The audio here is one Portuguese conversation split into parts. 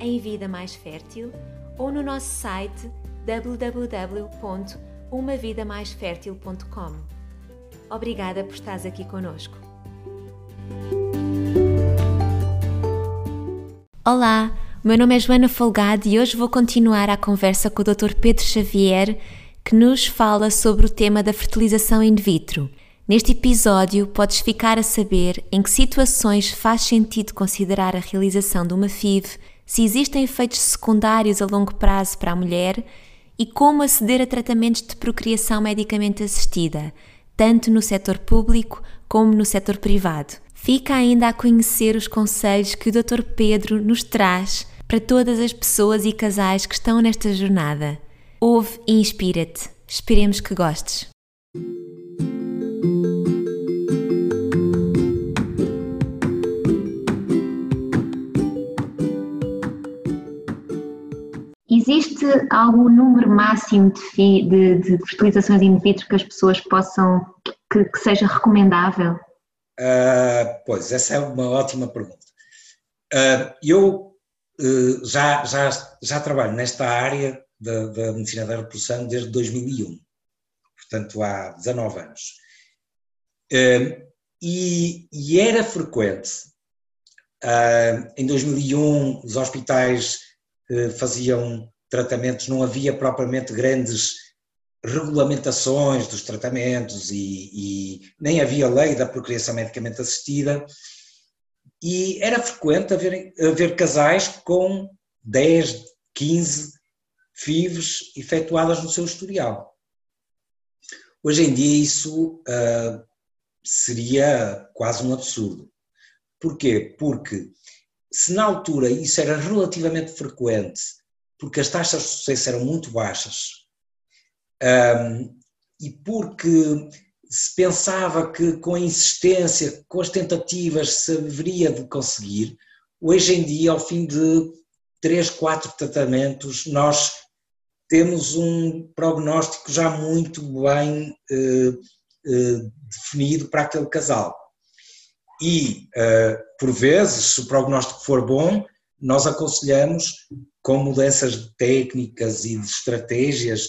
em Vida Mais Fértil ou no nosso site www.umavidamaisfertil.com. Obrigada por estares aqui conosco. Olá, meu nome é Joana Folgado e hoje vou continuar a conversa com o Dr. Pedro Xavier, que nos fala sobre o tema da fertilização in vitro. Neste episódio, podes ficar a saber em que situações faz sentido considerar a realização de uma FIV, se existem efeitos secundários a longo prazo para a mulher e como aceder a tratamentos de procriação medicamente assistida, tanto no setor público como no setor privado. Fica ainda a conhecer os conselhos que o Dr. Pedro nos traz para todas as pessoas e casais que estão nesta jornada. Ouve e inspira-te. Esperemos que gostes. Existe algum número máximo de, de, de fertilizações in vitro que as pessoas possam, que, que seja recomendável? Uh, pois, essa é uma ótima pergunta. Uh, eu uh, já, já, já trabalho nesta área da, da, medicina da reprodução desde 2001, portanto há 19 anos. E, e, era frequente, em 2001 os hospitais faziam tratamentos, não havia propriamente grandes regulamentações dos tratamentos e, e, nem havia lei da procriação medicamente assistida e era frequente haver, haver casais com 10, 15 FIVs efetuadas no seu historial. Hoje em dia isso uh, seria quase um absurdo. Porquê? Porque se na altura isso era relativamente frequente, porque as taxas de sucesso eram muito baixas, um, e porque se pensava que com a insistência, com as tentativas se haveria de conseguir, hoje em dia, ao fim de três, quatro tratamentos, nós temos um prognóstico já muito bem eh, eh, definido para aquele casal. E, eh, por vezes, se o prognóstico for bom, nós aconselhamos com mudanças de técnicas e de estratégias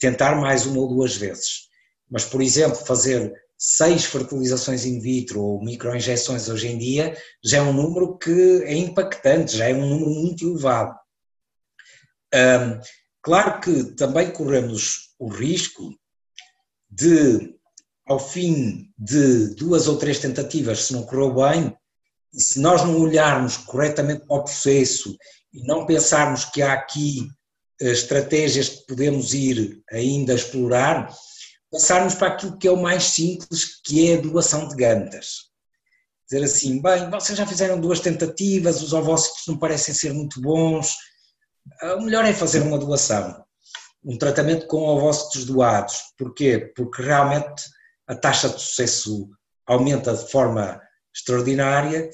tentar mais uma ou duas vezes. Mas, por exemplo, fazer seis fertilizações in vitro ou microinjeções hoje em dia já é um número que é impactante, já é um número muito elevado. Um, claro que também corremos o risco de, ao fim de duas ou três tentativas, se não correu bem, e se nós não olharmos corretamente para o processo e não pensarmos que há aqui estratégias que podemos ir ainda explorar, passarmos para aquilo que é o mais simples, que é a doação de gantas. Dizer assim, bem, vocês já fizeram duas tentativas, os ovócitos não parecem ser muito bons, o melhor é fazer uma doação, um tratamento com ovócitos doados. Porquê? Porque realmente a taxa de sucesso aumenta de forma extraordinária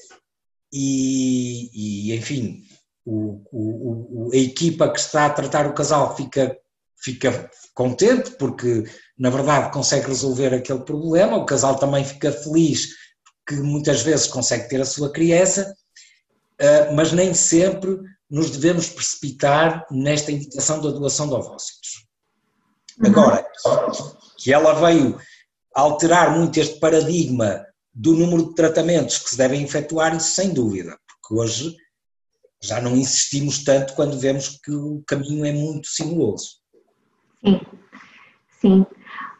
e, e enfim, o, o, a equipa que está a tratar o casal fica, fica contente porque, na verdade, consegue resolver aquele problema, o casal também fica feliz porque muitas vezes consegue ter a sua criança, eh, mas nem sempre nos devemos precipitar nesta indicação da doação de ovócitos. Uhum. Agora, que ela veio alterar muito este paradigma do número de tratamentos que se devem efetuar, isso sem dúvida, porque hoje já não insistimos tanto quando vemos que o caminho é muito sinuoso. Sim, sim.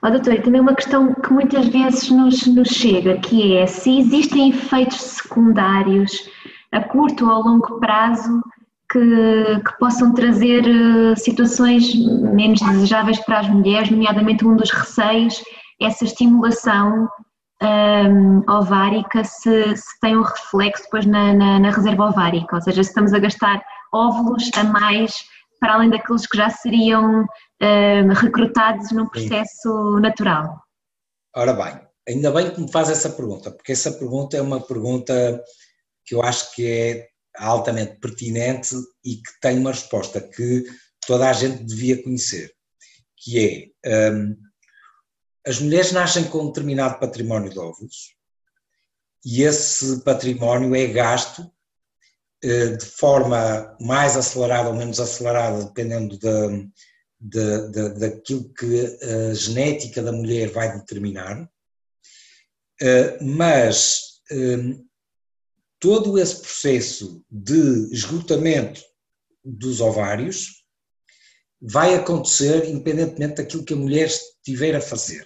Oh, doutor, e também uma questão que muitas vezes nos, nos chega, que é se existem efeitos secundários a curto ou a longo prazo que, que possam trazer uh, situações menos desejáveis para as mulheres, nomeadamente um dos receios, essa estimulação um, ovárica se, se, tem um reflexo depois na, na, na, reserva ovárica, ou seja, se estamos a gastar óvulos a mais para além daqueles que já seriam uh, recrutados num processo Sim. natural? Ora bem, ainda bem que me faz essa pergunta, porque essa pergunta é uma pergunta que eu acho que é altamente pertinente e que tem uma resposta que toda a gente devia conhecer, que é um, as mulheres nascem com um determinado património de óvulos e esse património é gasto uh, de forma mais acelerada ou menos acelerada, dependendo da, de, daquilo que a genética da mulher vai determinar, uh, mas um, todo esse processo de esgotamento dos ovários vai acontecer independentemente daquilo que a mulher estiver a fazer.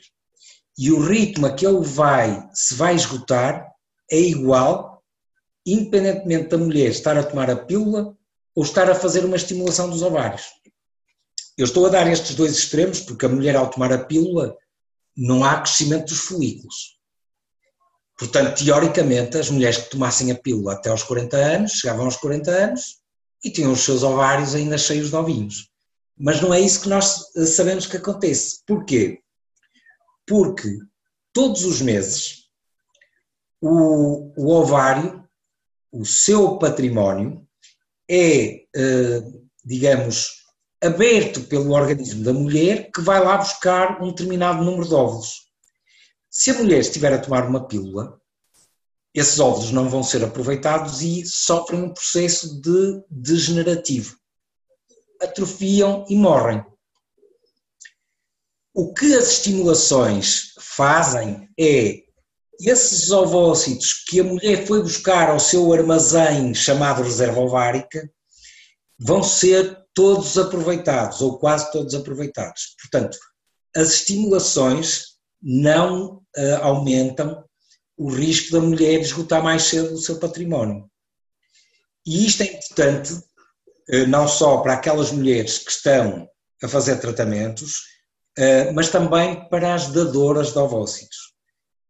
E o ritmo a que ele vai, se vai esgotar, é igual, independentemente da mulher estar a tomar a pílula ou estar a fazer uma estimulação dos ovários. Eu estou a dar estes dois extremos porque a mulher, ao tomar a pílula, não há crescimento dos folículos. Portanto, teoricamente, as mulheres que tomassem a pílula até aos 40 anos, chegavam aos 40 anos e tinham os seus ovários ainda cheios de ovinhos. Mas não é isso que nós sabemos que acontece. Porquê? Porque todos os meses o, o ovário, o seu património, é, eh, digamos, aberto pelo organismo da mulher que vai lá buscar um determinado número de óvulos. Se a mulher estiver a tomar uma pílula, esses óvulos não vão ser aproveitados e sofrem um processo de degenerativo. Atrofiam e morrem. O que as estimulações fazem é esses ovócitos que a mulher foi buscar ao seu armazém chamado reserva ovárica vão ser todos aproveitados, ou quase todos aproveitados. Portanto, as estimulações não uh, aumentam o risco da mulher esgotar mais cedo o seu património. E isto é importante uh, não só para aquelas mulheres que estão a fazer tratamentos, mas também para as dadoras de ovócitos.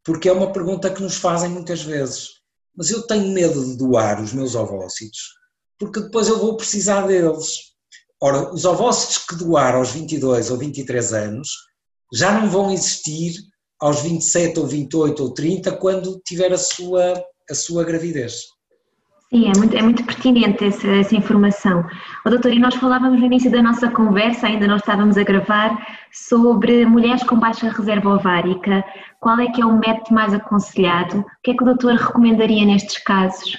Porque é uma pergunta que nos fazem muitas vezes. Mas eu tenho medo de doar os meus ovócitos, porque depois eu vou precisar deles. Ora, os ovócitos que doar aos 22 ou 23 anos já não vão existir aos 27 ou 28 ou 30 quando tiver a sua, a sua gravidez. Sim, é muito, é muito pertinente essa, essa informação. Doutor, e nós falávamos no início da nossa conversa, ainda não estávamos a gravar, sobre mulheres com baixa reserva ovárica. Qual é que é o método mais aconselhado? O que é que o doutor recomendaria nestes casos?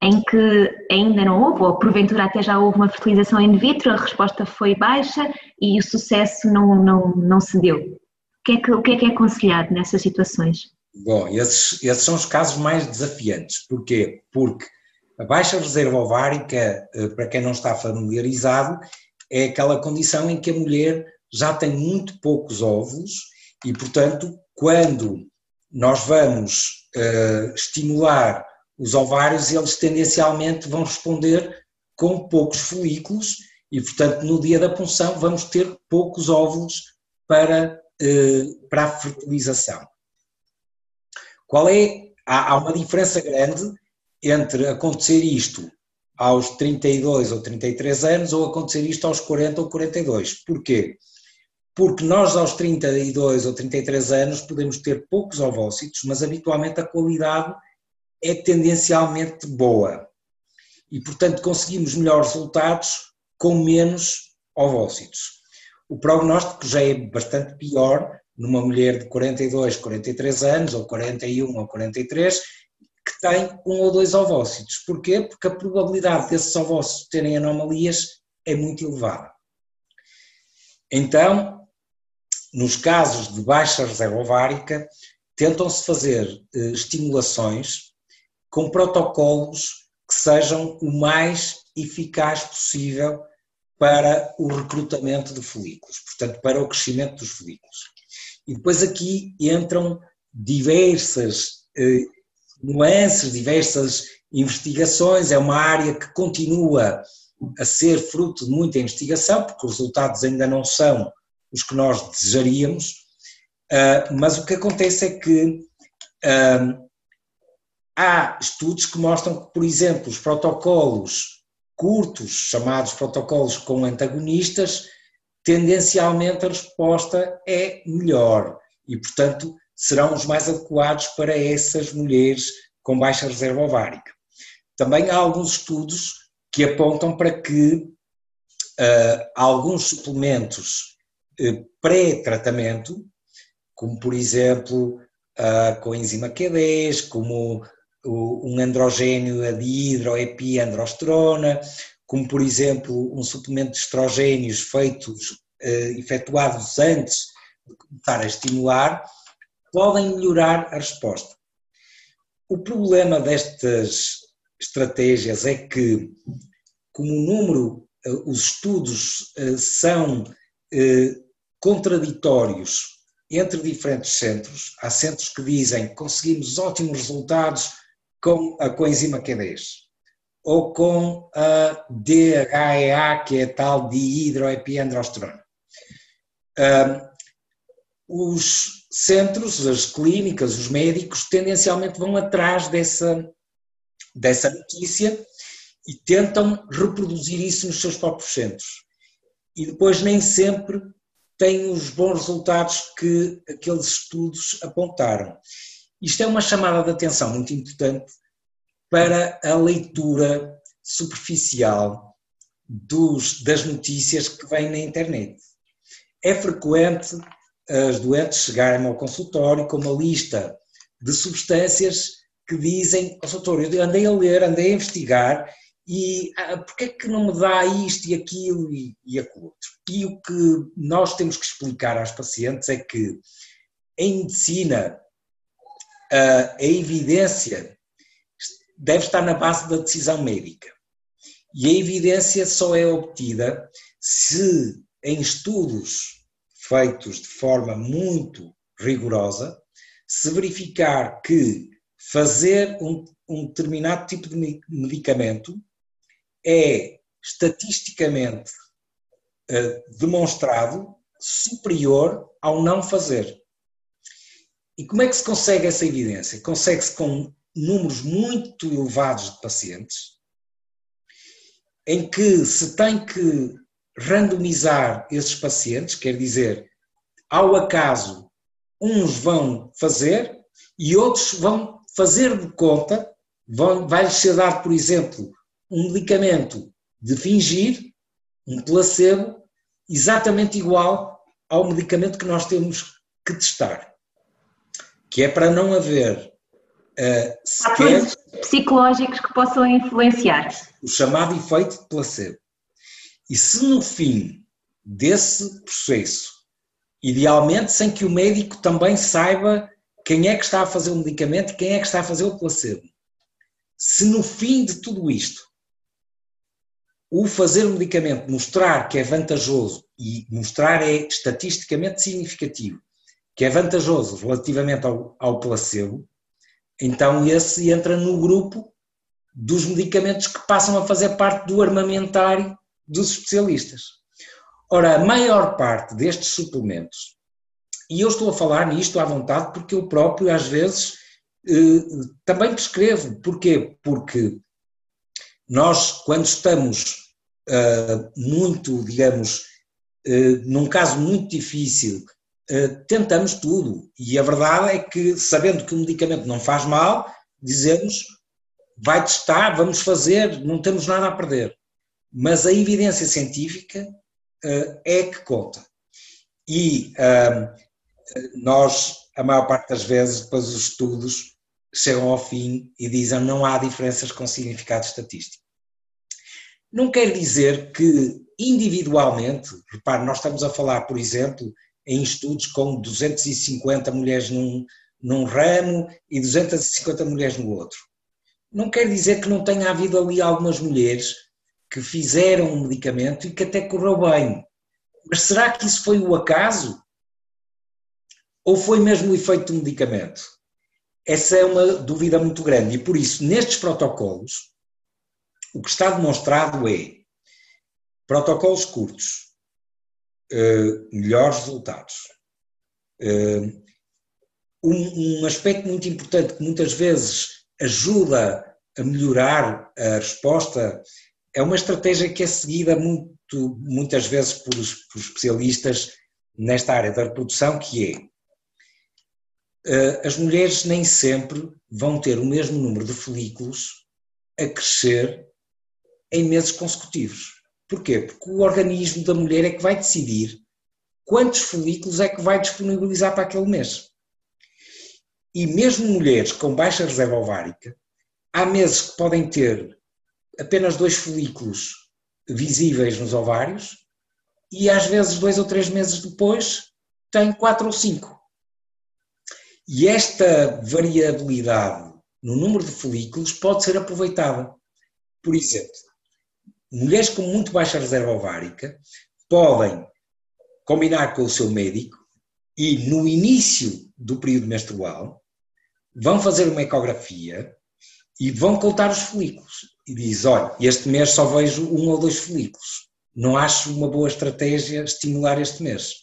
em que ainda não houve, ou porventura até já houve uma fertilização in vitro, a resposta foi baixa e o sucesso não, não, não se deu. O que, é que, o que é que é aconselhado nessas situações? Bom, esses, esses são os casos mais desafiantes. Porquê? Porque a baixa reserva ovárica, eh, para quem não está familiarizado, é aquela condição em que a mulher já tem muito poucos óvulos e, portanto, quando nós vamos uh, estimular os ovários, eles tendencialmente vão responder com poucos folículos e, portanto, no dia da punção vamos ter poucos óvulos para, eh, para a fertilização. Qual é? Há, há uma diferença grande entre acontecer isto aos 32 ou 33 anos ou acontecer isto aos 40 ou 42. Porquê? Porque nós aos 32 ou 33 anos podemos ter poucos ovócitos, mas habitualmente a qualidade é tendencialmente boa e, portanto, conseguimos melhores resultados com menos ovócitos. O prognóstico já é bastante pior numa mulher de 42, 43 anos, ou 41 ou 43, tem um ou dois ovócitos. Porquê? Porque a probabilidade desses ovócitos terem anomalias é muito elevada. Então, nos casos de baixa reserva ovárica, tentam-se fazer eh, estimulações com protocolos que sejam o mais eficaz possível para o recrutamento de folículos, portanto, para o crescimento dos folículos. E depois aqui entram diversas eh, nuances, diversas investigações, é uma área que continua a ser fruto de muita investigação, porque os resultados ainda não são os que nós desejaríamos, uh, mas o que acontece é que uh, há estudos que mostram que, por exemplo, os protocolos curtos, chamados protocolos com antagonistas, tendencialmente a resposta é melhor. E, portanto, serão os mais adequados para essas mulheres com baixa reserva ovárica. Também há alguns estudos que apontam para que uh, alguns suplementos uh, pré-tratamento, como por exemplo uh, com a enzima Q10, como um androgênio a dihidroepiandrosterona, como por exemplo um suplemento de estrogénios feitos, uh, efetuados antes de começar a estimular, podem melhorar a resposta. O problema destas estratégias é que, como o número, uh, os estudos uh, são contraditórios entre diferentes centros, há centros que dizem que conseguimos ótimos resultados com a coenzima Q10 ou com a DHEA, que é tal dihidroepiandrosterona. Um, os centros, as clínicas, os médicos, tendencialmente vão atrás dessa, dessa notícia e tentam reproduzir isso nos seus próprios centros. E depois nem sempre têm os bons resultados que aqueles estudos apontaram. Isto é uma chamada de atenção muito importante para a leitura superficial dos, das notícias que vêm na internet. É frequente as doentes chegarem ao consultório com uma lista de substâncias que dizem, oh, doutor, eu andei a ler, andei a investigar e ah, porquê é que não me dá isto e aquilo e, e aquilo outro? E o que nós temos que explicar aos pacientes é que em medicina a evidência deve estar na base da decisão médica. E a evidência só é obtida se, em estudos feitos de forma muito rigorosa, se verificar que fazer um, um determinado tipo de medicamento é estatisticamente uh, demonstrado superior ao não fazer. E como é que se consegue essa evidência? Consegue-se com números muito elevados de pacientes, em que se tem que randomizar esses pacientes, quer dizer, ao acaso, uns vão fazer e outros vão fazer de conta, vai-lhes ser dado, por exemplo, um medicamento de fingir, um placebo, exatamente igual ao medicamento que nós temos que testar que é para não haver uh, sequer psicológicos que possam influenciar. O chamado efeito de placebo. E se no fim desse processo, idealmente sem que o médico também saiba quem é que está a fazer o medicamento e quem é que está a fazer o placebo, se no fim de tudo isto o fazer o medicamento mostrar que é vantajoso e mostrar é estatisticamente significativo que é vantajoso relativamente ao, ao placebo, então esse entra no grupo dos medicamentos que passam a fazer parte do armamentário dos especialistas. Ora, a maior parte destes suplementos, e eu estou a falar nisto à vontade porque eu próprio às vezes eh, também prescrevo. Porquê? Porque nós, quando estamos eh, muito, digamos, eh, num caso muito difícil, tentamos tudo. E a verdade é que, sabendo que o medicamento não faz mal, dizemos vai testar, vamos fazer, não temos nada a perder. Mas a evidência científica uh, é que conta. E uh, nós, a maior parte das vezes, depois os estudos chegam ao fim e dizem não há diferenças com significado estatístico. Não quer dizer que individualmente, repare, nós estamos a falar, por exemplo, em estudos com 250 mulheres num, num ramo e 250 mulheres no outro. Não quer dizer que não tenha havido ali algumas mulheres que fizeram um medicamento e que até correu bem. Mas será que isso foi o acaso? Ou foi mesmo o efeito do medicamento? Essa é uma dúvida muito grande e por isso, nestes protocolos, o que está demonstrado é protocolos curtos, uh, melhores resultados. Uh, um, um, aspecto muito importante que muitas vezes ajuda a melhorar a resposta é uma estratégia que é seguida muito, muitas vezes por, por especialistas nesta área da reprodução, que é eh, as mulheres nem sempre vão ter o mesmo número de folículos a crescer em meses consecutivos. Porquê? Porque o organismo da mulher é que vai decidir quantos folículos é que vai disponibilizar para aquele mês. E mesmo mulheres com baixa reserva ovárica, há meses que podem ter apenas dois folículos visíveis nos ovários e às vezes dois ou três meses depois têm quatro ou cinco. E esta variabilidade no número de folículos pode ser aproveitada. Por exemplo, mulheres com muito baixa reserva ovárica podem combinar com o seu médico e no início do período menstrual vão fazer uma ecografia e vão contar os folículos. E diz, olha, este mês só vejo um ou dois folículos. Não acho uma boa estratégia estimular este mês.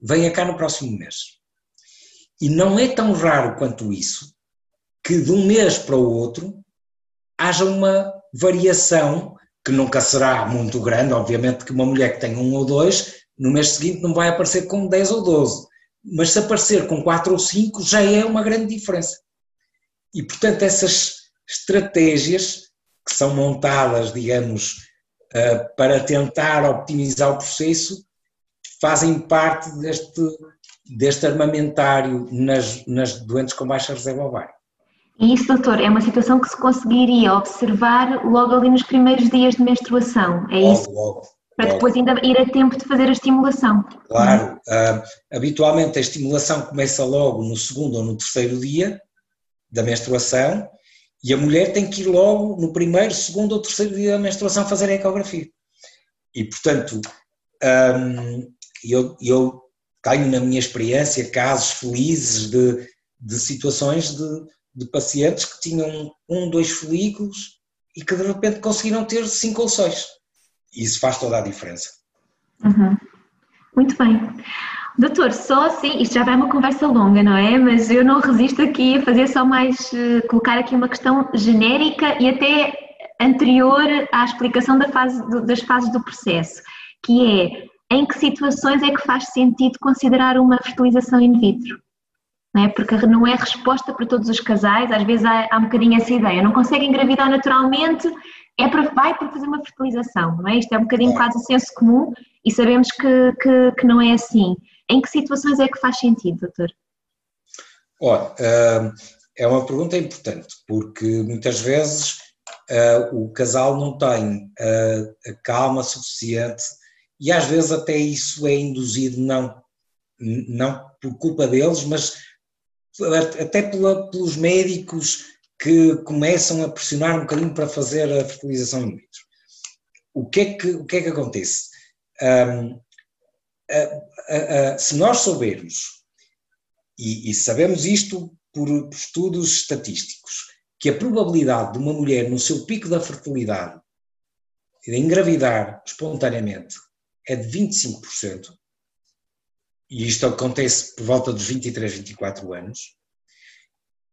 Venha cá no próximo mês. E não é tão raro quanto isso que de um mês para o outro haja uma variação que nunca será muito grande, obviamente que uma mulher que tem um ou dois, no mês seguinte não vai aparecer com 10 ou 12, mas se aparecer com 4 ou 5 já é uma grande diferença. E portanto essas estratégias que são montadas, digamos, eh, para tentar optimizar o processo, fazem parte deste deste armamentário nas, nas doentes com baixa reserva ovária. E isso, doutor, é uma situação que se conseguiria observar logo ali nos primeiros dias de menstruação, é logo, isso? Logo. Para logo. depois ainda ir a tempo de fazer a estimulação. Claro, uh, habitualmente a estimulação começa logo no segundo ou no terceiro dia da menstruação e a mulher tem que ir logo no primeiro, segundo ou terceiro dia da menstruação fazer a ecografia. E, portanto, um, eu, eu tenho na minha experiência casos felizes de, de situações de, de pacientes que tinham um, dois folículos e que de repente conseguiram ter cinco ou seis. Isso faz toda a diferença. Uhum. Muito bem. Doutor, só assim, isto já vai uma conversa longa, não é? Mas eu não resisto aqui a fazer só mais, uh, colocar aqui uma questão genérica e até anterior à explicação da fase, das fases do processo, que é em que situações é que faz sentido considerar uma fertilização in vitro? Não é? Porque não é resposta para todos os casais, às vezes há, há um bocadinho essa ideia, não consegue engravidar naturalmente, é para, vai para fazer uma fertilização, não é? Isto é um bocadinho quase o senso comum e sabemos que, que, que, não é assim. Em que situações é que faz sentido, doutor? Hum, é uma pergunta importante, porque muitas vezes hum, o casal não tem hum, a calma suficiente e às vezes até isso é induzido não, não por culpa deles, mas até pela, pelos médicos que começam a pressionar um bocadinho para fazer a fertilização in vitro. O que é que, o que, é que acontece? Um, se nós soubermos, e, e sabemos isto por, por estudos estatísticos, que a probabilidade de uma mulher no seu pico da fertilidade de engravidar espontaneamente é de 25%, e isto acontece por volta dos 23, 24 anos,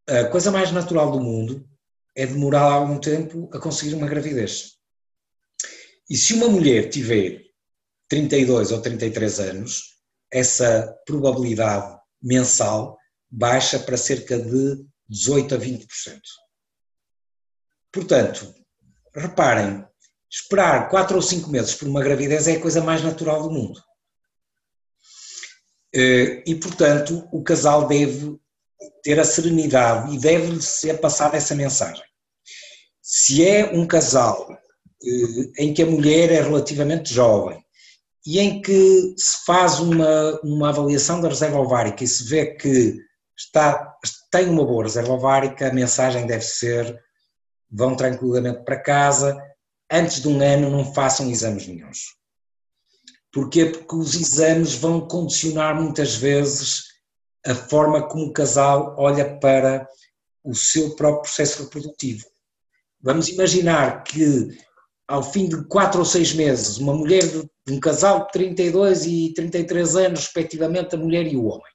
a coisa mais natural do mundo é demorar algum tempo a conseguir uma gravidez. E se uma mulher tiver 32 ou 33 anos, essa probabilidade mensal baixa para cerca de 18 a 20%. Portanto, reparem, esperar quatro ou cinco meses por uma gravidez é a coisa mais natural do mundo. Eh, e, portanto, o casal deve ter a serenidade e deve-lhe ser passada essa mensagem. Se é um casal eh, em que a mulher é relativamente jovem e em que se faz uma, uma avaliação da reserva ovárica e se vê que está, tem uma boa reserva ovárica, a mensagem deve ser vão tranquilamente para casa, antes de um ano não façam exames nenhums. Porquê? Porque os exames vão condicionar muitas vezes a forma como o casal olha para o seu próprio processo reprodutivo. Vamos imaginar que ao fim de quatro ou seis meses, uma mulher de um casal de 32 e 33 anos, respectivamente, a mulher e o homem,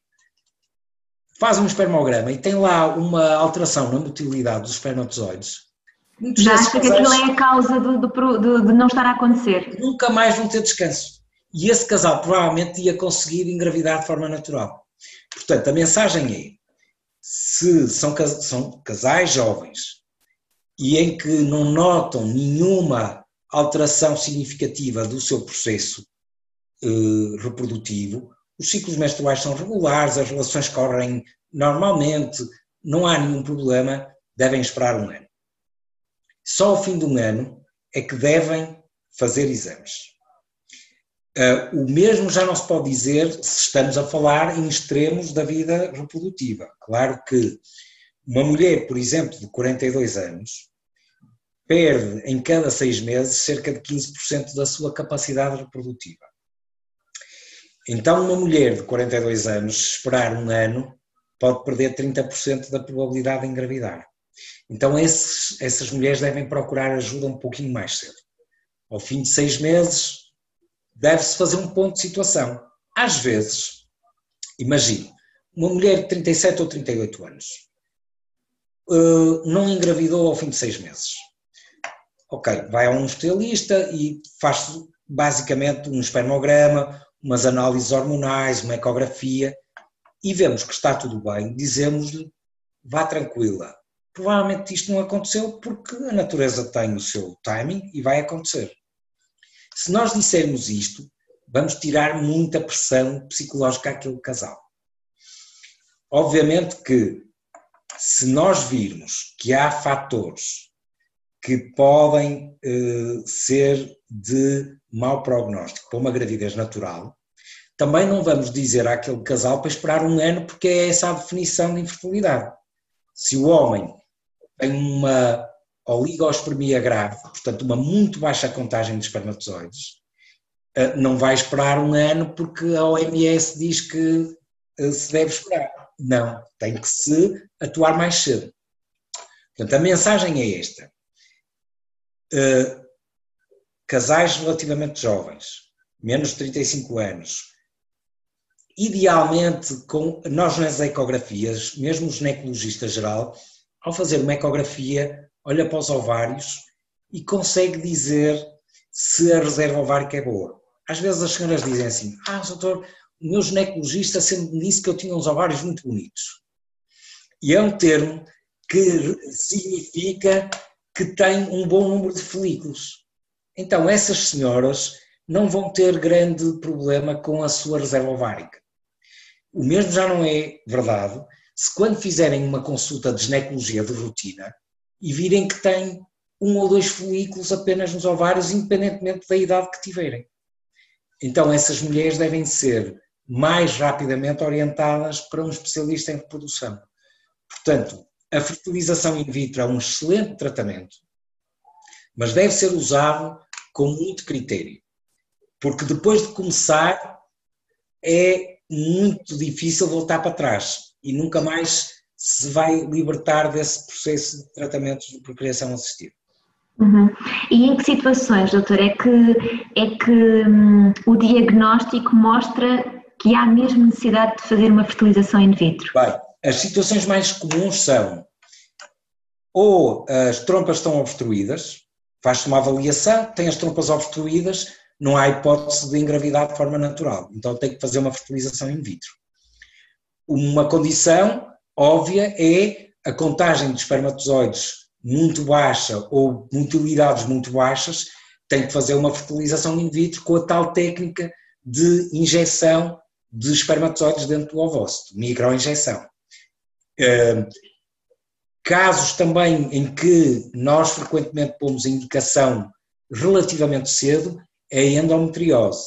faz um espermograma e tem lá uma alteração na motilidade dos espermatozoides, Muitos Já acha que aquilo é a causa do, do, do, de não estar a acontecer? Nunca mais vão ter descanso. E esse casal provavelmente ia conseguir engravidar de forma natural. Portanto, a mensagem é: se são, são casais jovens e em que não notam nenhuma alteração significativa do seu processo eh, reprodutivo, os ciclos menstruais são regulares, as relações correm normalmente, não há nenhum problema, devem esperar um ano. Só ao fim de um ano é que devem fazer exames. Uh, o mesmo já não se pode dizer se estamos a falar em extremos da vida reprodutiva. Claro que uma mulher, por exemplo, de 42 anos, perde em cada seis meses cerca de 15% da sua capacidade reprodutiva. Então, uma mulher de 42 anos, esperar um ano, pode perder 30% da probabilidade de engravidar. Então, esses, essas mulheres devem procurar ajuda um pouquinho mais cedo. Ao fim de seis meses, deve-se fazer um ponto de situação. Às vezes, imagine, uma mulher de 37 ou 38 anos uh, não engravidou ao fim de seis meses. Ok, vai a um especialista e faz basicamente um espermograma, umas análises hormonais, uma ecografia e vemos que está tudo bem, dizemos-lhe vá tranquila. Provavelmente isto não aconteceu porque a natureza tem o seu timing e vai acontecer. Se nós dissermos isto, vamos tirar muita pressão psicológica àquele casal. Obviamente que se nós virmos que há fatores que podem eh, ser de mau prognóstico para uma gravidez natural, também não vamos dizer àquele casal para esperar um ano, porque é essa a definição de infertilidade. Se o homem tem uma oligospermia grave, portanto uma muito baixa contagem de espermatozoides, eh, não vai esperar um ano porque a OMS diz que eh, se deve esperar. Não, tem que se atuar mais cedo. Portanto, a mensagem é esta. Uh, casais relativamente jovens, menos de 35 anos, idealmente com nós nas ecografias, mesmo o ginecologista geral, ao fazer uma ecografia, olha para os ovários e consegue dizer se a reserva ovárica é boa. Às vezes as senhoras dizem assim: Ah, doutor, o meu ginecologista sempre me disse que eu tinha uns ovários muito bonitos. E é um termo que significa que tem um bom número de folículos. Então, essas senhoras não vão ter grande problema com a sua reserva ovárica. O mesmo já não é verdade se quando fizerem uma consulta de ginecologia de rotina e virem que têm um ou dois folículos apenas nos ovários, independentemente da idade que tiverem. Então, essas mulheres devem ser mais rapidamente orientadas para um especialista em reprodução. Portanto, a fertilização in vitro é um excelente tratamento, mas deve ser usado com muito critério, porque depois de começar é muito difícil voltar para trás e nunca mais se vai libertar desse processo de tratamentos de procriação assistida. Uhum. E em que situações, doutor, é que, é que hum, o diagnóstico mostra que há mesmo necessidade de fazer uma fertilização in vitro? Bem, as situações mais comuns são ou as trompas estão obstruídas, faz-se uma avaliação, tem as trompas obstruídas, não há hipótese de engravidar de forma natural, então tem que fazer uma fertilização in vitro. Uma condição óbvia é a contagem de espermatozoides muito baixa ou motilidades muito baixas, tem que fazer uma fertilização in vitro com a tal técnica de injeção de espermatozoides dentro do ovócito, microinjeção. Casos também em que nós frequentemente pomos indicação relativamente cedo é a endometriose.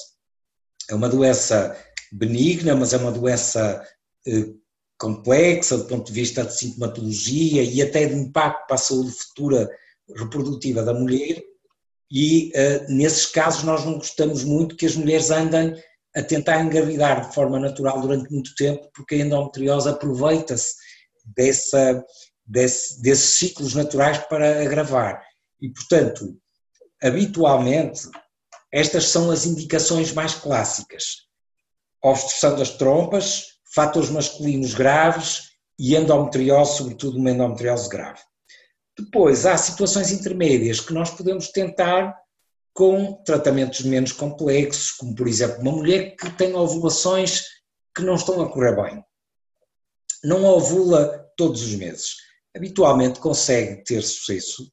É uma doença benigna, mas é uma doença eh, complexa do ponto de vista de sintomatologia e até de impacto para a saúde futura reprodutiva da mulher. E uh, nesses casos nós não gostamos muito que as mulheres andem a tentar engravidar de forma natural durante muito tempo, porque a endometriose aproveita-se dessa, desse, desses ciclos naturais para agravar. E, portanto, habitualmente, estas são as indicações mais clássicas. Obstrução das trompas, fatores masculinos graves e endometriose, sobretudo uma endometriose grave. Depois, há situações intermédias que nós podemos tentar com tratamentos menos complexos, como por exemplo uma mulher que tem ovulações que não estão a correr bem. Não ovula todos os meses. Habitualmente consegue ter sucesso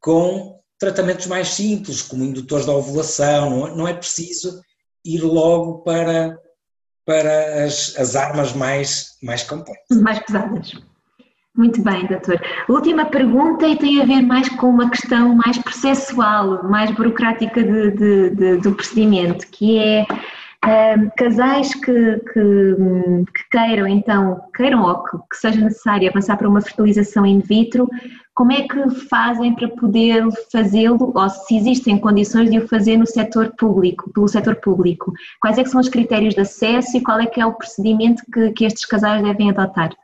com tratamentos mais simples, como indutores da ovulação, não é, é preciso ir logo para, para as, as armas mais, mais complexas. Mais pesadas. Muito bem, doutor. Última pergunta e tem a ver mais com uma questão mais processual, mais burocrática de, de, de, do procedimento, que é casais que, que, que, queiram então, queiram ou que, que, seja necessário avançar para uma fertilização in vitro, como é que fazem para poder fazê-lo, ou se existem condições de o fazer no setor público, pelo setor público? Quais é são os critérios de acesso e qual é que é o procedimento que, que estes casais devem adotar?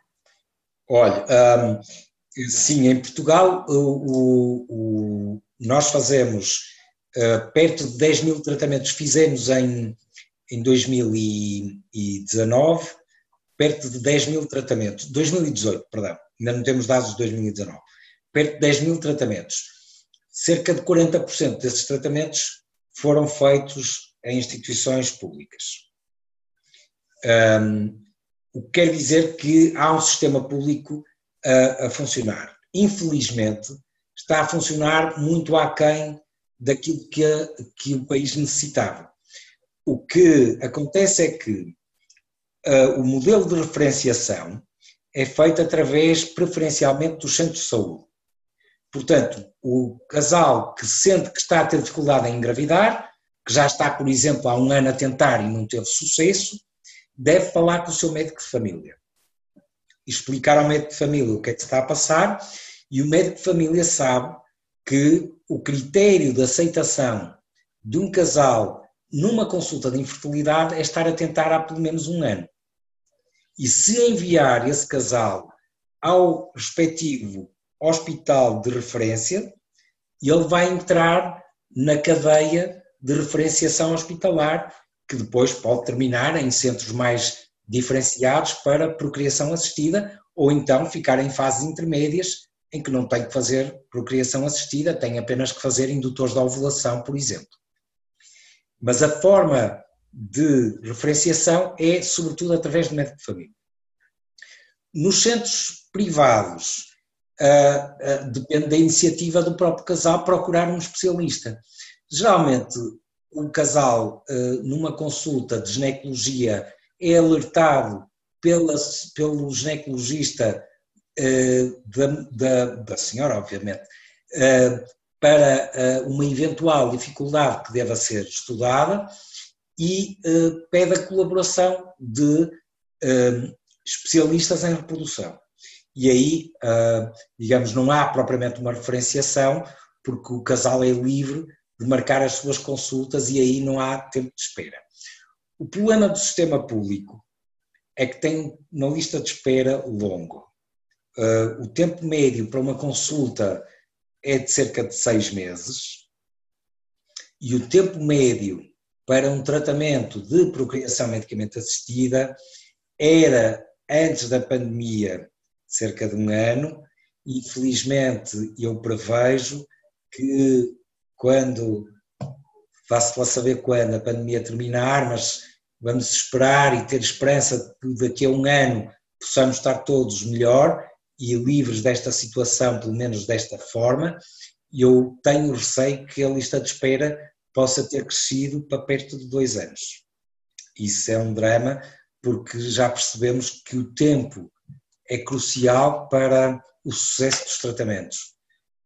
Olha, um, sim, em Portugal o, o, nós fazemos uh, perto de 10 mil tratamentos, fizemos em, em 2019, perto de 10 mil tratamentos, 2018, perdão, ainda não temos dados de 2019, perto de 10 mil tratamentos. Cerca de 40% desses tratamentos foram feitos em instituições públicas. Um, o que quer dizer que há um sistema público a, a funcionar. Infelizmente, está a funcionar muito aquém daquilo que, que o país necessitava. O que acontece é que uh, o modelo de referenciação é feito através, preferencialmente, dos centros de saúde. Portanto, o casal que sente que está a ter dificuldade em engravidar, que já está, por exemplo, há um ano a tentar e não teve sucesso, deve falar com o seu médico de família. Explicar ao médico de família o que é que está a passar e o médico de família sabe que o critério de aceitação de um casal numa consulta de infertilidade é estar a tentar há pelo menos um ano. E se enviar esse casal ao respectivo hospital de referência, ele vai entrar na cadeia de referenciação hospitalar que depois pode terminar em centros mais diferenciados para procriação assistida ou então ficar em fases intermédias em que não tem que fazer procriação assistida, tem apenas que fazer indutores da ovulação, por exemplo. Mas a forma de referenciação é sobretudo através do médico de família. Nos centros privados, uh, uh, depende da iniciativa do próprio casal procurar um especialista. Geralmente, o casal, eh, numa consulta de ginecologia, é alertado pela, pelo ginecologista da, da, da senhora, obviamente, para uma eventual dificuldade que deva ser estudada e pede a colaboração de especialistas em reprodução. E aí, digamos, não há propriamente uma referenciação, porque o casal é livre de marcar as suas consultas e aí não há tempo de espera. O problema do sistema público é que tem uma lista de espera longo. O tempo médio para uma consulta é de cerca de seis meses e o tempo médio para um tratamento de procriação medicamente assistida era, antes da pandemia, cerca de um ano, e infelizmente eu prevejo que quando, vá-se lá saber quando a pandemia terminar, mas vamos esperar e ter esperança de que daqui a um ano possamos estar todos melhor e livres desta situação, pelo menos desta forma, eu tenho receio que a lista de espera possa ter crescido para perto de dois anos. Isso é um drama, porque já percebemos que o tempo é crucial para o sucesso dos tratamentos.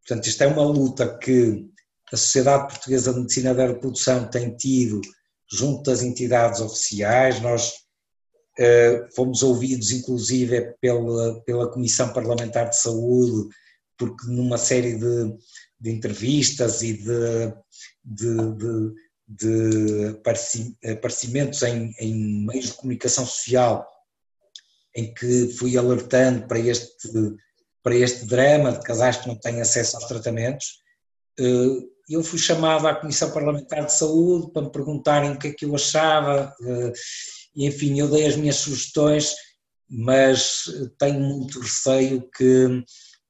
Portanto, isto é uma luta que a Sociedade Portuguesa de Medicina da Reprodução tem tido junto das entidades oficiais, nós fomos ouvidos inclusive pela, pela Comissão Parlamentar de Saúde, porque numa série de, de entrevistas e de, de, de, aparecimentos em, em meios de comunicação social, em que fui alertando para este, para este drama de casais que não têm acesso aos tratamentos, uh, eu fui chamado à Comissão Parlamentar de Saúde para me perguntarem o que é que eu achava, eh, enfim, eu dei as minhas sugestões, mas tenho muito receio que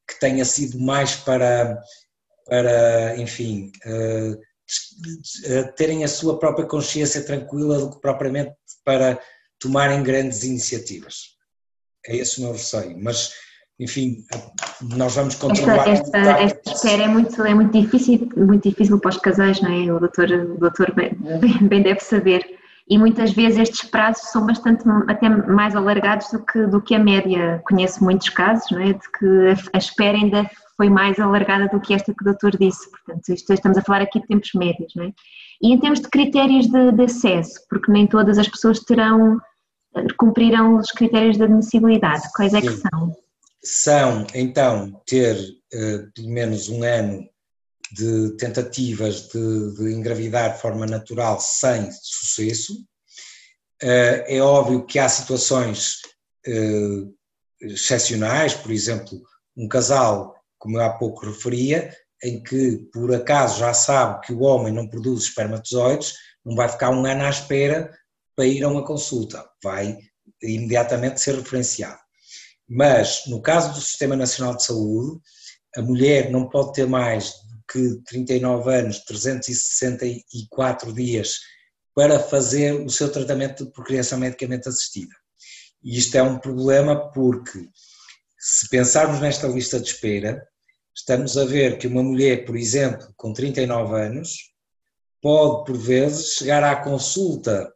que tenha sido mais para, para enfim, uh, terem a sua própria consciência tranquila do que propriamente para tomarem grandes iniciativas. É esse o meu receio, mas enfim, nós vamos continuar. Esta, esta, esta espera é muito, é muito difícil, muito difícil para os casais, não é? O doutor, o doutor bem, bem deve saber. E muitas vezes estes prazos são bastante até mais alargados do que, do que a média. Conheço muitos casos, não é? De que a, espera ainda foi mais alargada do que esta que o doutor disse. Portanto, isto, estamos a falar aqui de tempos médios, não é? E em termos de critérios de, de acesso, porque nem todas as pessoas terão, cumprirão os critérios de admissibilidade, quais é que são? São, então, ter uh, pelo menos um ano de tentativas de, de engravidar de forma natural sem sucesso. Uh, é óbvio que há situações uh, excepcionais, por exemplo, um casal como eu há pouco referia, em que por acaso já sabe que o homem não produz espermatozoides, não vai ficar um ano à espera para ir a uma consulta, vai imediatamente ser referenciado. Mas no caso do Sistema Nacional de Saúde, a mulher não pode ter mais que 39 anos, 364 dias para fazer o seu tratamento de procriação medicamente assistida. E isto é um problema porque, se pensarmos nesta lista de espera, estamos a ver que uma mulher, por exemplo, com 39 anos, pode, por vezes, chegar à consulta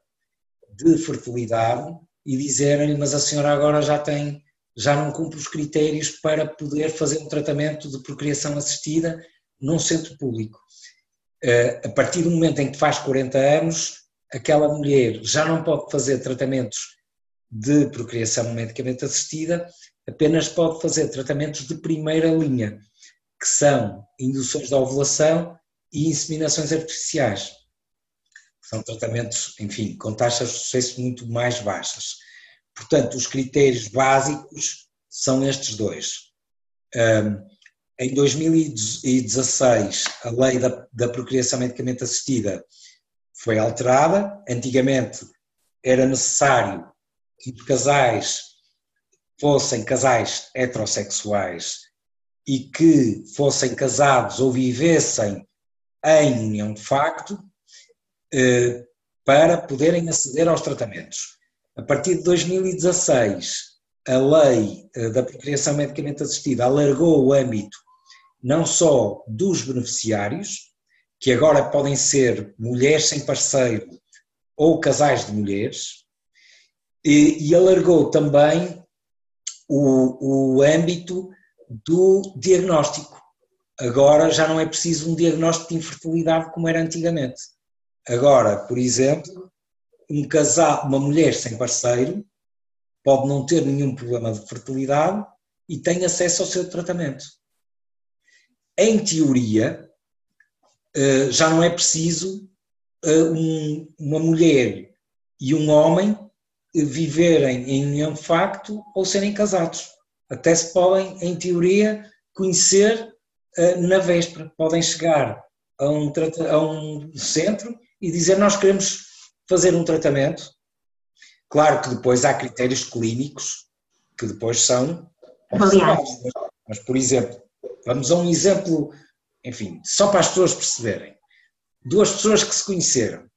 de fertilidade e dizerem-lhe, mas a senhora agora já tem, já não cumpre os critérios para poder fazer um tratamento de procriação assistida num centro público. Eh, a partir do momento em que faz 40 anos, aquela mulher já não pode fazer tratamentos de procriação medicamente assistida, apenas pode fazer tratamentos de primeira linha, que são induções da ovulação e inseminações artificiais. São tratamentos, enfim, com taxas de sucesso muito mais baixas. Portanto, os critérios básicos são estes dois. Um, em 2016, a lei da, da procriação medicamente assistida foi alterada. Antigamente era necessário que casais fossem casais heterossexuais e que fossem casados ou vivessem em união de facto eh, para poderem aceder aos tratamentos. A partir de 2016, a lei eh, da procriação medicamente assistida alargou o âmbito não só dos beneficiários, que agora podem ser mulheres sem parceiro ou casais de mulheres, e, e alargou também o, o âmbito do diagnóstico. Agora já não é preciso um diagnóstico de infertilidade como era antigamente. Agora, por exemplo, um casal, uma mulher sem parceiro pode não ter nenhum problema de fertilidade e tem acesso ao seu tratamento. Em teoria, eh, já não é preciso eh, uma mulher e um homem viverem em união de facto ou serem casados. Até se podem, em teoria, conhecer na véspera. Podem chegar a um, a um centro e dizer nós queremos fazer um tratamento. Claro que depois há critérios clínicos que depois são observados. Mas, por exemplo, vamos a um exemplo, enfim, só para as pessoas perceberem. Duas pessoas que se conheceram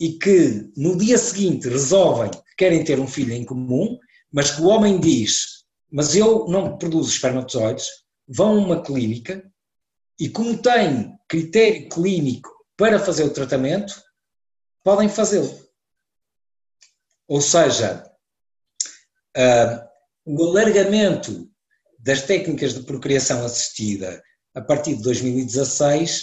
e que no dia seguinte resolvem que querem ter um filho em comum, mas que o homem diz mas eu não produzo espermatozoides, vão a uma clínica e, como têm critério clínico para fazer o tratamento, podem fazê-lo. Ou seja, uh, o alargamento das técnicas de procriação assistida a partir de 2016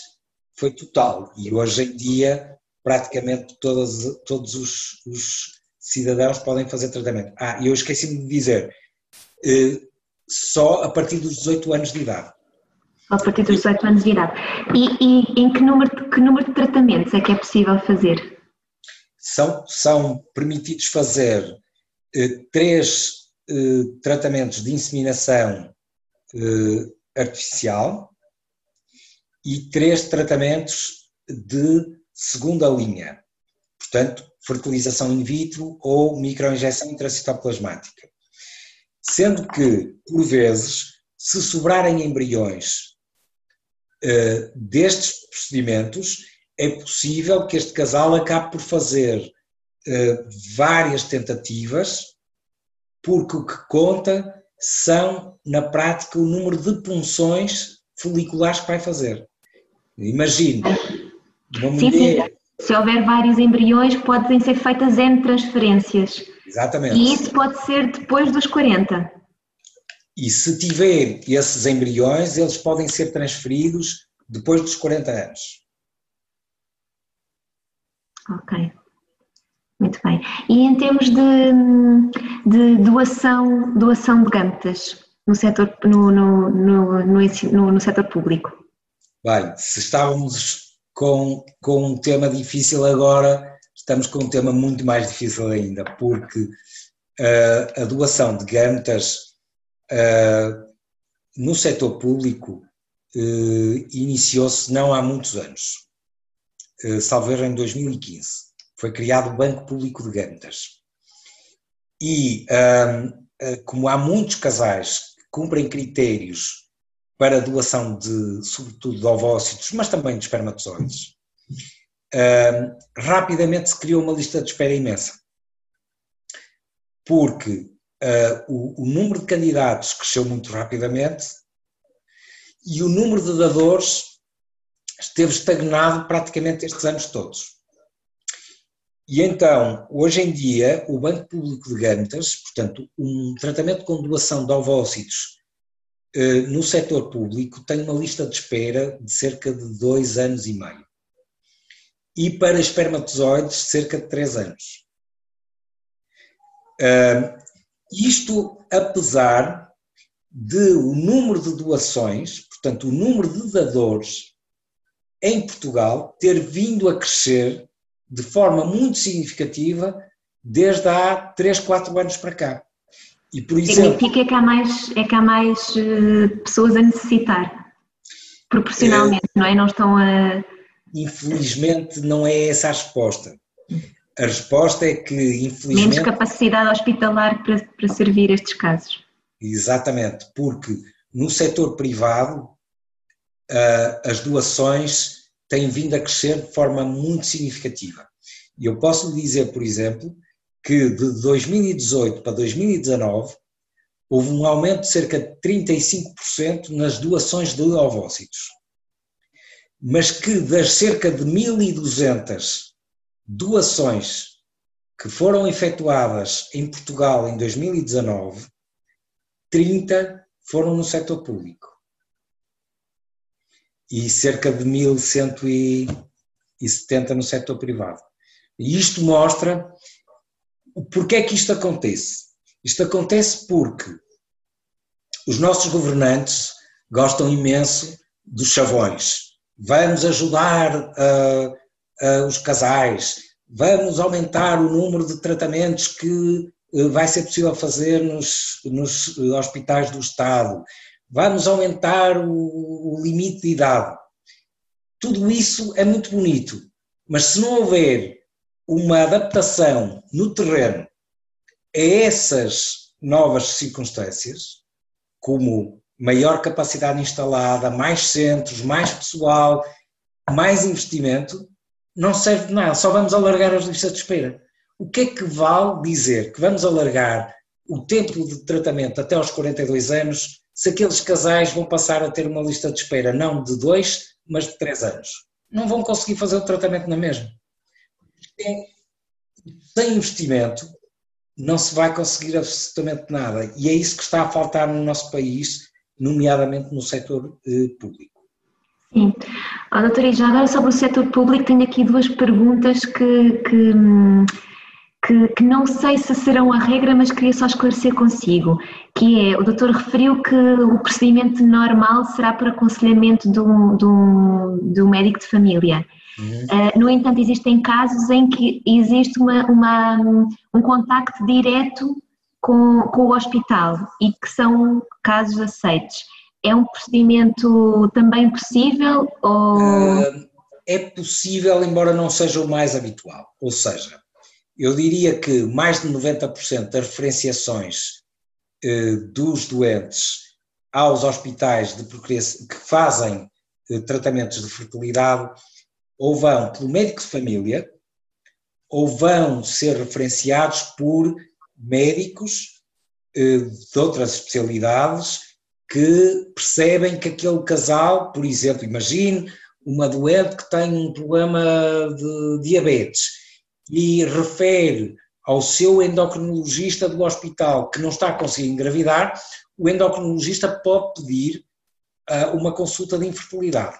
foi total e hoje em dia praticamente todos, todos os, os cidadãos podem fazer tratamento. Ah, e eu esqueci-me de dizer, eh, só a partir dos 18 anos de idade. Só a partir dos 18 anos de idade. E, e em que número, que número de tratamentos é que é possível fazer? São, são permitidos fazer eh, três tratamentos de inseminação eh, artificial e três tratamentos de segunda linha, portanto, fertilização in vitro ou microinjeção intracitoplasmática. Sendo que, por vezes, se sobrarem embriões uh, destes procedimentos, é possível que este casal acabe por fazer várias tentativas, porque o que conta são, na prática, o número de punções foliculares que vai fazer. Imagine, uma mulher... Sim, sim. Se houver vários embriões, podem ser feitas N transferências. Exatamente. E isso pode ser depois dos 40. E se tiver esses embriões, eles podem ser transferidos depois dos 40 anos. Ok. Muito bem. E em termos de, de doação, doação de gametas no setor, no, no, no, no, no setor público? Bem, se estávamos com, com um tema difícil agora, estamos com um tema muito mais difícil ainda, porque uh, a doação de gametas uh, no setor público uh, iniciou-se não há muitos anos, uh, salvo em 2015. Foi criado o Banco Público de Gametas. E como há muitos casais que cumprem critérios para doação de, sobretudo, de ovócitos, mas também de espermatozoides, rapidamente se criou uma lista de espera imensa. Porque uh, o, o, número de candidatos cresceu muito rapidamente e o número de dadores esteve estagnado praticamente estes anos todos. E então, hoje em dia, o Banco Público de Gametas, portanto, um tratamento com doação de ovócitos uh, no setor público, tem uma lista de espera de cerca de dois anos e meio e para espermatozoides cerca de 3 anos. Uh, isto apesar de o número de doações, portanto o número de dadores em Portugal ter vindo a crescer de forma muito significativa desde há 3, 4 anos para cá. E por exemplo, Significa que há mais, é que há mais uh, pessoas a necessitar, proporcionalmente, é, não é? Não estão a infelizmente não é essa a resposta. A resposta é que, infelizmente. Menos capacidade hospitalar para, para servir estes casos. Exatamente, porque no setor privado as doações têm vindo a crescer de forma muito significativa. E eu posso lhe dizer, por exemplo, que de 2018 para 2019 houve um aumento de cerca de 35% nas doações de ovócitos mas que das cerca de 1.200 doações que foram efetuadas em Portugal em 2019, 30 foram no setor público e cerca de 1.170 no setor privado. E isto mostra porque é que isto acontece. Isto acontece porque os nossos governantes gostam imenso dos chavões, vamos ajudar uh, uh, os casais, vamos aumentar o número de tratamentos que uh, vai ser possível fazer nos, nos, hospitais do Estado, vamos aumentar o, o limite de idade. Tudo isso é muito bonito, mas se não houver uma adaptação no terreno a essas novas circunstâncias, como maior capacidade instalada, mais centros, mais pessoal, mais investimento, não serve de nada, só vamos alargar as listas de espera. O que é que vale dizer que vamos alargar o tempo de tratamento até aos 42 anos se aqueles casais vão passar a ter uma lista de espera não de dois, mas de três anos? Não vão conseguir fazer o tratamento na mesma. Sem investimento não se vai conseguir absolutamente nada e é isso que está a faltar no nosso país nomeadamente no setor eh, público. Sim. Oh, doutora, já agora sobre o setor público tenho aqui duas perguntas que, que, que, que, não sei se serão a regra, mas queria só esclarecer consigo, que é, o doutor referiu que o procedimento normal será por aconselhamento de um, de um, de um médico de família. Uhum. Uh, no entanto, existem casos em que existe uma, uma, um contacto direto com, com o hospital e que são casos aceitos. É um procedimento também possível ou... Uh, é possível, embora não seja o mais habitual. Ou seja, eu diria que mais de 90% das referenciações uh, dos doentes aos hospitais de que fazem eh, tratamentos de fertilidade, ou vão pelo médico de família, ou vão ser referenciados por médicos eh, de outras especialidades que percebem que aquele casal, por exemplo, imagine uma doente que tem um problema de diabetes e refere ao seu endocrinologista do hospital que não está a conseguir engravidar, o endocrinologista pode pedir uh, uma consulta de infertilidade.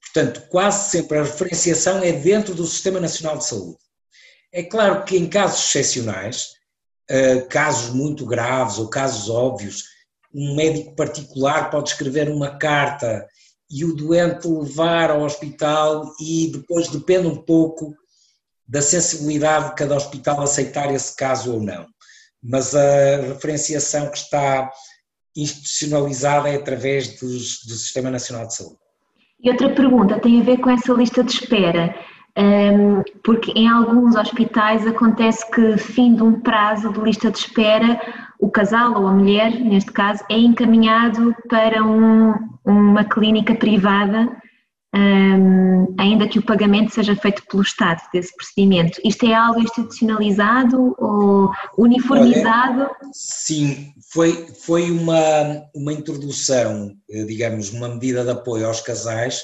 Portanto, quase sempre a referenciação é dentro do Sistema Nacional de Saúde. É claro que em casos excepcionais, uh, casos muito graves ou casos óbvios, um médico particular pode escrever uma carta e o doente levar ao hospital e depois depende um pouco da sensibilidade de cada hospital aceitar esse caso ou não. Mas a referenciação que está institucionalizada é através dos, do Sistema Nacional de Saúde. E outra pergunta tem a ver com essa lista de espera, porque em alguns hospitais acontece que, fim de um prazo de lista de espera, o casal ou a mulher, neste caso, é encaminhado para um, uma clínica privada, um, ainda que o pagamento seja feito pelo Estado desse procedimento. Isto é algo institucionalizado ou uniformizado? Olha, sim, foi, foi uma, uma introdução, eh, digamos, uma medida de apoio aos casais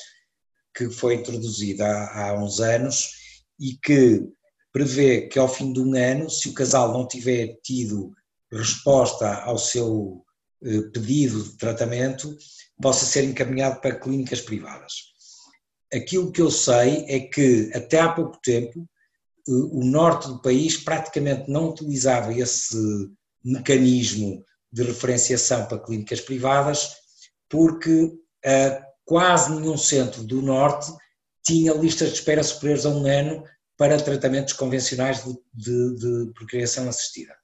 que foi introduzida há, há uns anos e que prevê que ao fim de um ano, se o casal não tiver tido resposta ao seu eh, pedido de tratamento, possa ser encaminhado para clínicas privadas. Aquilo que eu sei é que até há pouco tempo o norte do país praticamente não utilizava esse mecanismo de referenciação para clínicas privadas, porque uh, quase nenhum centro do norte tinha listas de espera superiores a um ano para tratamentos convencionais de, de, de procriação assistida.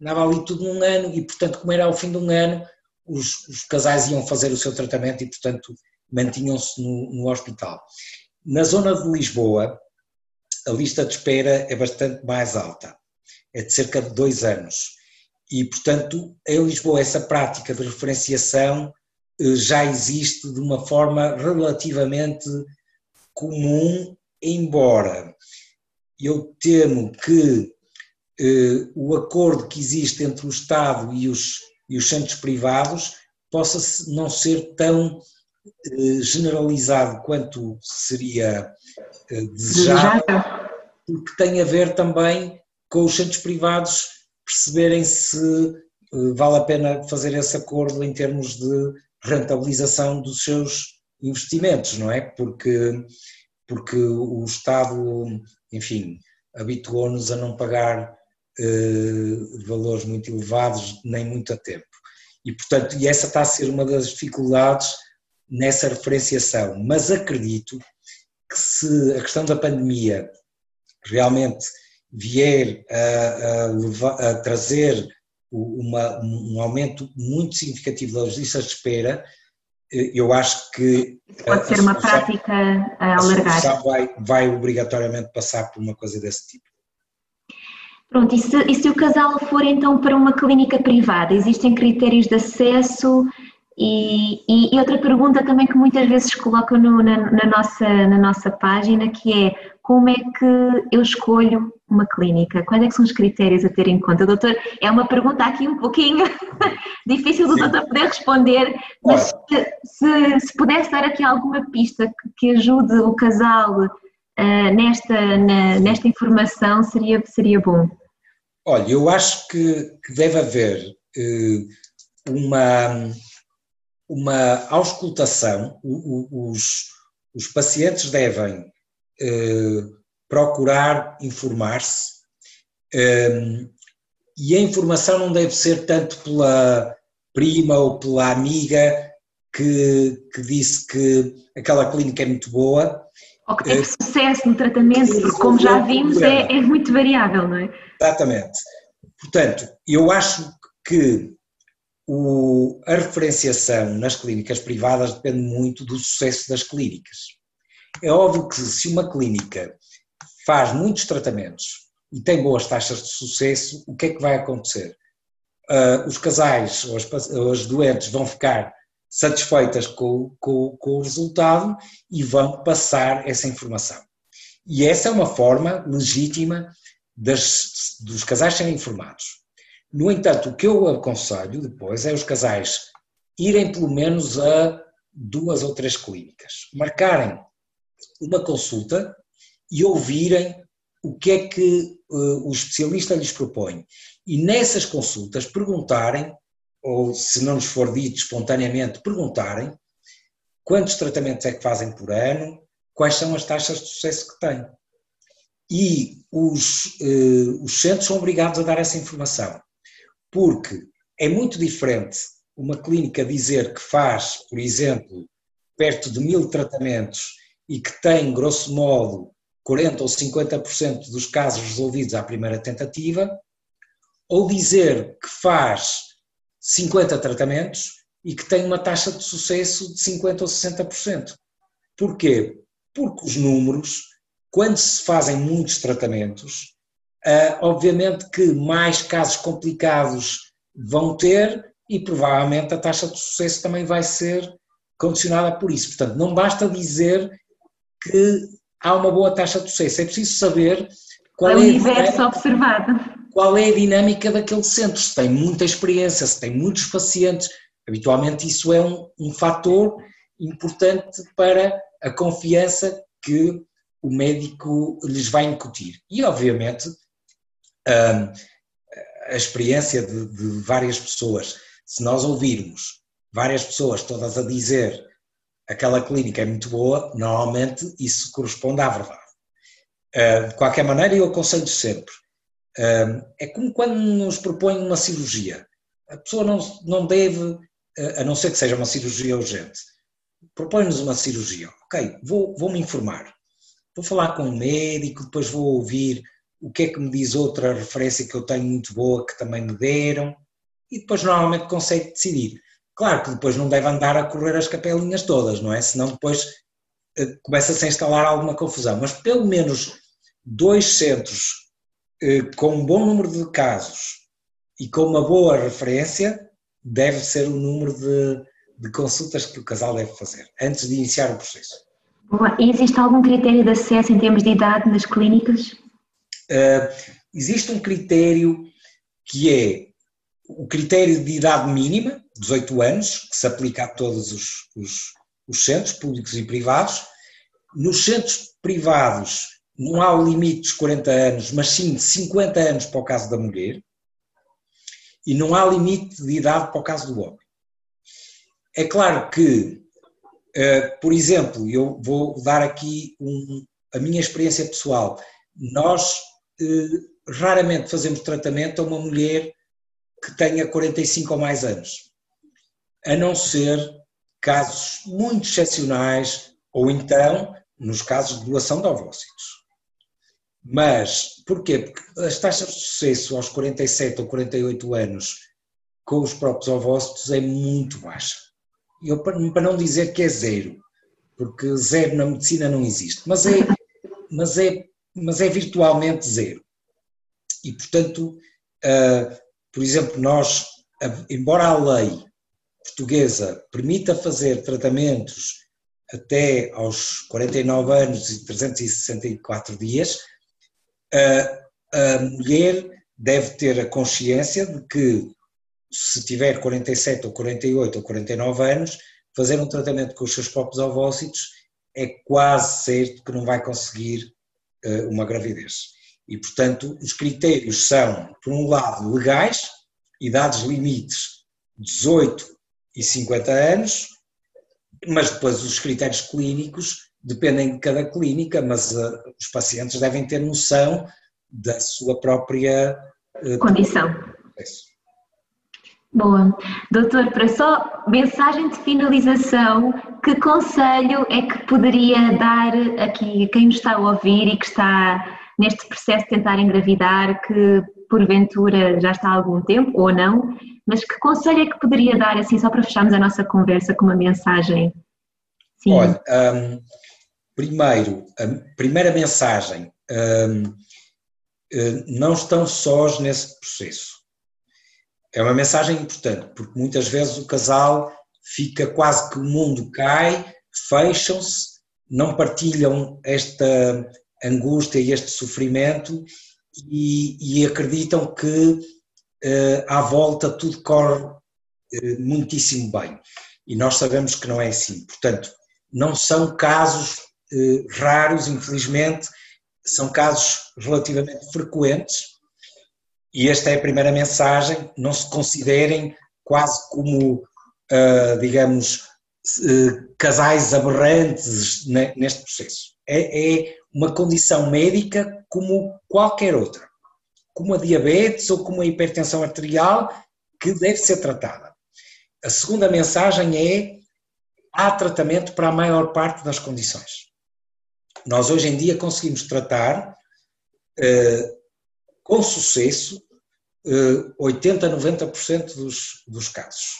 Andava ali tudo num ano e, portanto, como era ao fim de um ano, os, os casais iam fazer o seu tratamento e, portanto, mantinham-se no, no hospital. Na zona de Lisboa, a lista de espera é bastante mais alta, é de cerca de dois anos. E, portanto, em Lisboa, essa prática de referenciação eh, já existe de uma forma relativamente comum, embora eu temo que eh, o acordo que existe entre o Estado e os, e os centros privados possa não ser tão generalizado quanto seria eh, desejável, porque tem a ver também com os centros privados perceberem se vale a pena fazer esse acordo em termos de rentabilização dos seus investimentos, não é? Porque, porque o Estado, enfim, habituou-nos a não pagar eh, valores muito elevados nem muito a tempo. E, portanto, e essa está a ser uma das dificuldades nessa referenciação, mas acredito que se a questão da pandemia realmente vier a, a, levar, a trazer uma, um aumento muito significativo das listas de espera, eh, eu acho que. Pode ser uma prática a alargar. A vai, vai obrigatoriamente passar por uma coisa desse tipo. Pronto, e se, e se o casal for então para uma clínica privada, existem critérios de acesso? E, e, e outra pergunta também que muitas vezes colocam no, na, na, nossa, na nossa página, que é como é que eu escolho uma clínica? Quais é são os critérios a ter em conta? Doutor, é uma pergunta aqui um pouquinho difícil do Sim. doutor poder responder, mas se, se, se, pudesse dar aqui alguma pista que, que ajude o casal uh, nesta, na, nesta informação, seria, seria bom. Olha, eu acho que, que deve haver eh, uma, uma auscultação, os, os pacientes devem eh, procurar informar-se eh, e a informação não deve ser tanto pela prima ou pela amiga que, que disse que aquela clínica é muito boa. Ou que teve sucesso no tratamento, porque como já vimos é, é muito variável, não é? Exatamente. Portanto, eu acho que o, a referenciação nas clínicas privadas depende muito do sucesso das clínicas. É óbvio que se uma clínica faz muitos tratamentos e tem boas taxas de sucesso, o que é que vai acontecer? uh, os casais ou as, ou as, doentes vão ficar satisfeitas com, com, com o resultado e vão passar essa informação. E essa é uma forma legítima das, dos casais serem informados. No entanto, o que eu aconselho depois é os casais irem pelo menos a duas ou três clínicas, marcarem uma consulta e ouvirem o que é que uh, o especialista lhes propõe. E nessas consultas perguntarem, ou se não lhes for dito espontaneamente, perguntarem quantos tratamentos é que fazem por ano, quais são as taxas de sucesso que têm. E os, uh, os centros são obrigados a dar essa informação, porque é muito diferente uma clínica dizer que faz, por exemplo, perto de mil tratamentos e que tem, grosso modo, 40 ou 50% dos casos resolvidos à primeira tentativa, ou dizer que faz 50 tratamentos e que tem uma taxa de sucesso de 50 ou 60%. Porquê? Porque os números, quando se fazem muitos tratamentos, obviamente que mais casos complicados vão ter e provavelmente a taxa de sucesso também vai ser condicionada por isso. Portanto, não basta dizer que há uma boa taxa de sucesso, é preciso saber qual é, observado. Qual é a dinâmica daquele centro, se tem muita experiência, se tem muitos pacientes. Habitualmente isso é um, um fator importante para a confiança que o médico lhes vai incutir. E, obviamente, a experiência de, de várias pessoas se nós ouvirmos várias pessoas todas a dizer aquela clínica é muito boa, normalmente isso corresponde à verdade. De qualquer maneira, eu aconselho sempre. É como quando nos propõem uma cirurgia. A pessoa não, não deve, ah, a não ser que seja uma cirurgia urgente, propõe-nos uma cirurgia. Ok, vou, vou me informar. Vou falar com um médico, depois vou ouvir o que é que me diz outra referência que eu tenho muito boa que também me deram e depois normalmente consegue decidir. Claro que depois não deve andar a correr as capelinhas todas, não é? Senão depois eh, começa-se a instalar alguma confusão. Mas pelo menos dois centros eh, com um bom número de casos e com uma boa referência deve ser o número de, de consultas que o casal deve fazer antes de iniciar o processo. E existe algum critério de acesso em termos de idade nas clínicas? Uh, existe um critério que é o critério de idade mínima, 18 anos, que se aplica a todos os, os, os centros públicos e privados. Nos centros privados não há o limite dos 40 anos, mas sim de 50 anos para o caso da mulher, e não há limite de idade para o caso do homem. É claro que, uh, por exemplo, eu vou dar aqui um, a minha experiência pessoal. Nós raramente fazemos tratamento a uma mulher que tenha 45 ou mais anos, a não ser casos muito excepcionais ou então nos casos de doação de ovócitos. Mas, porquê? Porque as taxas de sucesso aos 47 ou 48 anos com os próprios ovócitos é muito baixa. Eu, para não dizer que é zero, porque zero na medicina não existe, mas é, mas é, mas é virtualmente zero. E, portanto, uh, por exemplo, nós, embora a lei portuguesa permita fazer tratamentos até aos 49 anos e 364 dias, a, a mulher deve ter a consciência de que se tiver 47 ou 48 ou 49 anos, fazer um tratamento com os seus próprios ovócitos é quase certo que não vai conseguir uma gravidez. E, portanto, os critérios são, por um lado, legais, idades limites 18 e 50 anos, mas depois os critérios clínicos dependem de cada clínica, mas uh, os pacientes devem ter noção da sua própria uh, condição. Boa. Doutor, para só mensagem de finalização, que conselho é que poderia dar aqui a quem nos está a ouvir e que está neste processo de tentar engravidar, que porventura já está há algum tempo ou não, mas que conselho é que poderia dar, assim, só para fecharmos a nossa conversa com uma mensagem? Sim. Olha, um, primeiro, a primeira mensagem, um, hum, não estão sós nesse processo. É uma mensagem importante, porque muitas vezes o casal fica quase que o mundo cai, fecham-se, não partilham esta angústia e este sofrimento e, e acreditam que eh, à volta tudo corre eh, muitíssimo bem. E nós sabemos que não é assim. Portanto, não são casos eh, raros, infelizmente, são casos relativamente frequentes. E esta é a primeira mensagem: não se considerem quase como, digamos, casais aberrantes neste processo. É, é uma condição médica como qualquer outra como a diabetes ou como a hipertensão arterial, que deve ser tratada. A segunda mensagem é: há tratamento para a maior parte das condições. Nós hoje em dia conseguimos tratar eh, com sucesso eh, 80 a 90% dos, dos casos.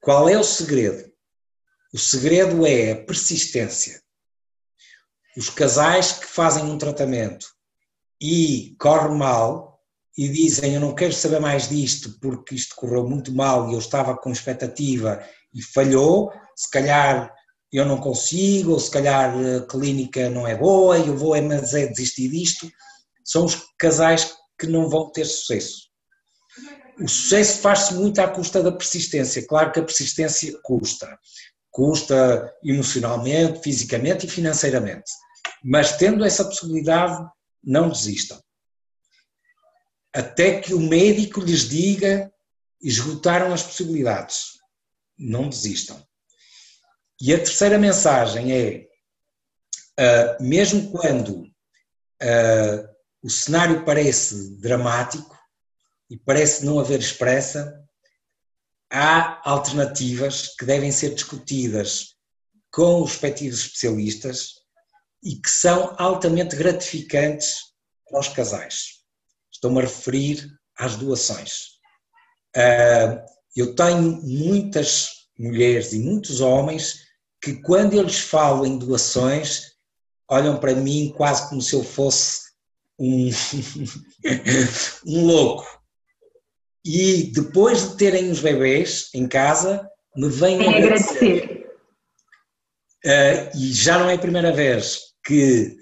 Qual é o segredo? O segredo é a persistência. Os casais que fazem um tratamento e corre mal e dizem eu não quero saber mais disto porque isto correu muito mal e eu estava com expectativa e falhou, se calhar eu não consigo, ou se calhar a clínica não é boa e eu vou é, mas é desistir disto, são os casais que não vão ter sucesso. O sucesso faz-se muito à custa da persistência. Claro que a persistência custa. Custa emocionalmente, fisicamente e financeiramente. Mas tendo essa possibilidade, não desistam. Até que o médico lhes diga esgotaram as possibilidades. Não desistam. E a terceira mensagem é: uh, mesmo quando uh, o cenário parece dramático e parece não haver expressa, há alternativas que devem ser discutidas com os respectivos especialistas e que são altamente gratificantes para os casais. Estou-me a referir às doações. Ah, eu tenho muitas mulheres e muitos homens que, quando eles falam em doações, olham para mim quase como se eu fosse um, um louco. E depois de terem os bebês em casa, me vêm agradecer. agradecer. Uh, e já não é a primeira vez que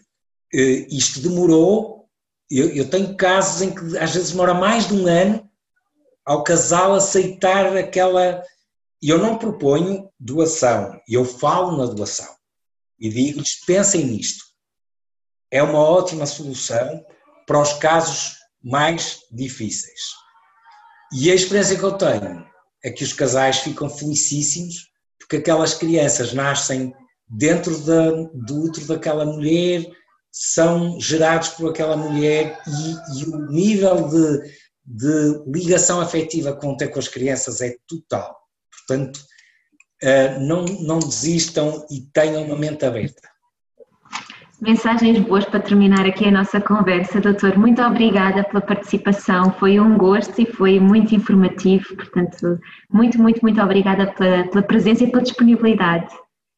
uh, isto demorou. Eu, eu, tenho casos em que às vezes demora mais de um ano ao casal aceitar aquela. Eu não proponho doação, eu falo na doação e digo-lhes: pensem nisto. É uma ótima solução para os casos mais difíceis. E a experiência que eu tenho é que os casais ficam felicíssimos porque aquelas crianças nascem dentro da, do útero daquela mulher, são gerados por aquela mulher e, e o nível de, de, ligação afetiva que vão ter com as crianças é total. Portanto, uh, não, não desistam e tenham uma mente aberta. Mensagens boas para terminar aqui a nossa conversa, doutor. Muito obrigada pela participação, foi um gosto e foi muito informativo. Portanto, muito, muito, muito obrigada pela, pela presença e pela disponibilidade.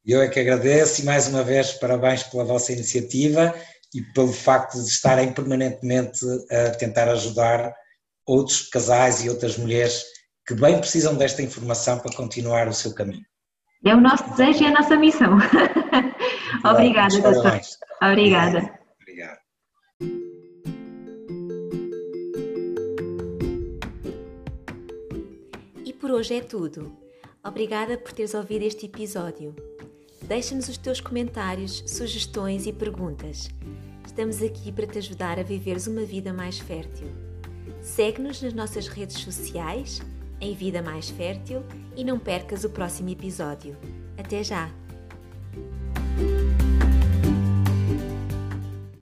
Eu é que agradeço e mais uma vez parabéns pela vossa iniciativa e pelo facto de estarem permanentemente a tentar ajudar outros casais e outras mulheres que bem precisam desta informação para continuar o seu caminho. É o nosso desejo e a nossa missão. Obrigada, doutor. Obrigada. Obrigado. E por hoje é tudo. Obrigada por teres ouvido este episódio. Deixa-nos os teus comentários, sugestões e perguntas. Estamos aqui para te ajudar a viveres uma vida mais fértil. Segue-nos nas nossas redes sociais, em Vida Mais Fértil, e não percas o próximo episódio. Até já!